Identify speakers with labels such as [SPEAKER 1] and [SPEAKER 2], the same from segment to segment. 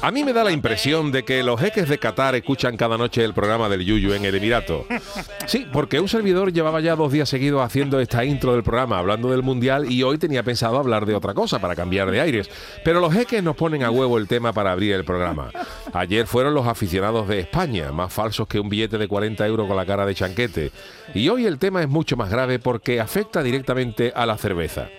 [SPEAKER 1] A mí me da la impresión de que los jeques de Qatar escuchan cada noche el programa del Yuyu en el Emirato. Sí, porque un servidor llevaba ya dos días seguidos haciendo esta intro del programa, hablando del Mundial, y hoy tenía pensado hablar de otra cosa para cambiar de aires. Pero los jeques nos ponen a huevo el tema para abrir el programa. Ayer fueron los aficionados de España, más falsos que un billete de 40 euros con la cara de chanquete. Y hoy el tema es mucho más grave porque afecta directamente a la cerveza.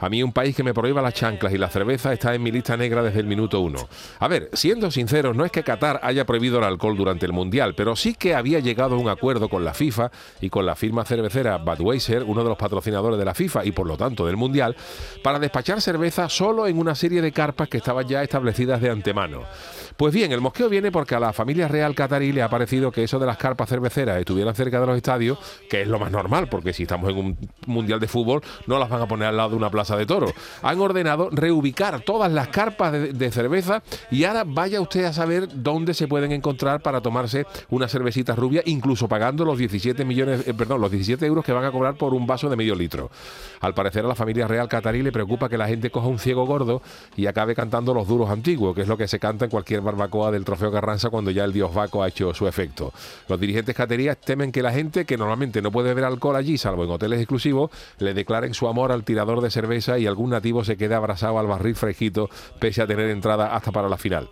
[SPEAKER 1] A mí un país que me prohíba las chanclas y la cerveza está en mi lista negra desde el minuto uno. A ver, siendo sinceros, no es que Qatar haya prohibido el alcohol durante el Mundial, pero sí que había llegado a un acuerdo con la FIFA y con la firma cervecera Budweiser, uno de los patrocinadores de la FIFA y por lo tanto del Mundial, para despachar cerveza solo en una serie de carpas que estaban ya establecidas de antemano. Pues bien, el mosqueo viene porque a la familia real catarí le ha parecido que eso de las carpas cerveceras estuvieran cerca de los estadios, que es lo más normal, porque si estamos en un mundial de fútbol no las van a poner al lado de una plaza de toros. Han ordenado reubicar todas las carpas de, cerveza y ahora vaya usted a saber dónde se pueden encontrar para tomarse una cervecita rubia, incluso pagando los 17 millones, eh, perdón, los 17 euros que van a cobrar por un vaso de medio litro. Al parecer a la familia real catarí le preocupa que la gente coja un ciego gordo y acabe cantando los duros antiguos, que es lo que se canta en cualquier barbacoa del trofeo Carranza cuando ya el dios Baco ha hecho su efecto. Los dirigentes caterías temen que la gente, que normalmente no puede beber alcohol allí, salvo en hoteles exclusivos, le declaren su amor al tirador de cerveza y algún nativo se quede abrazado al barril fresquito, pese a tener entrada hasta para la final.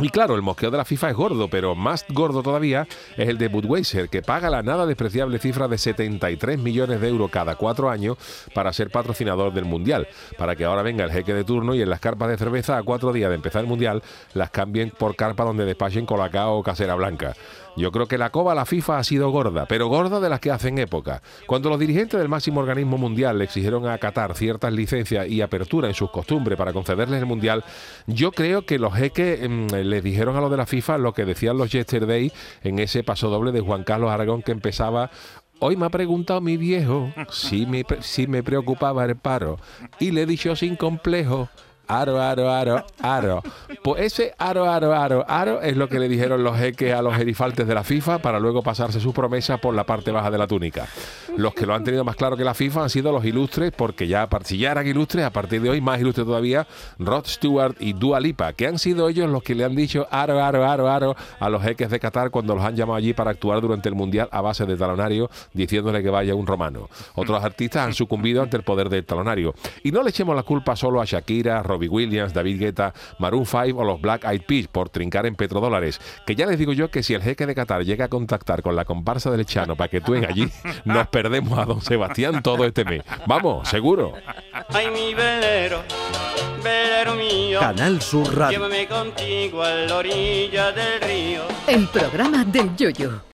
[SPEAKER 1] Y claro, el mosqueo de la FIFA es gordo, pero más gordo todavía es el de Budweiser, que paga la nada despreciable cifra de 73 millones de euros cada cuatro años para ser patrocinador del Mundial, para que ahora venga el jeque de turno y en las carpas de cerveza a cuatro días de empezar el Mundial las cambien por carpa donde despachen colacao o casera blanca. Yo creo que la coba a la FIFA ha sido gorda, pero gorda de las que hacen época. Cuando los dirigentes del máximo organismo mundial le exigieron a Qatar ciertas licencias y apertura en sus costumbres para concederles el mundial, yo creo que los jeques mmm, les dijeron a los de la FIFA lo que decían los yesterday en ese paso doble de Juan Carlos Aragón que empezaba Hoy me ha preguntado mi viejo si me, si me preocupaba el paro y le he dicho sin complejo Aro, aro, aro, aro. Pues ese aro, aro, aro, aro es lo que le dijeron los jeques a los gerifaltes de la FIFA para luego pasarse su promesa por la parte baja de la túnica. Los que lo han tenido más claro que la FIFA han sido los ilustres, porque ya, si ya eran ilustres, a partir de hoy más ilustres todavía, Rod Stewart y Dua Lipa, que han sido ellos los que le han dicho aro, aro, aro, aro a los jeques de Qatar cuando los han llamado allí para actuar durante el Mundial a base de talonario, diciéndole que vaya un romano. Otros artistas han sucumbido ante el poder del talonario. Y no le echemos la culpa solo a Shakira, Robbie Williams, David Guetta, Maroon 5 o los Black Eyed Peas por trincar en petrodólares. Que ya les digo yo que si el jeque de Qatar llega a contactar con la comparsa del Chano para que actúen allí, nos perdemos a don Sebastián todo este mes. Vamos, seguro.
[SPEAKER 2] Ay, mi velero, velero mío.
[SPEAKER 3] Canal Sur Radio.
[SPEAKER 2] Llévame contigo a la orilla del río.
[SPEAKER 4] El programa del Yoyo.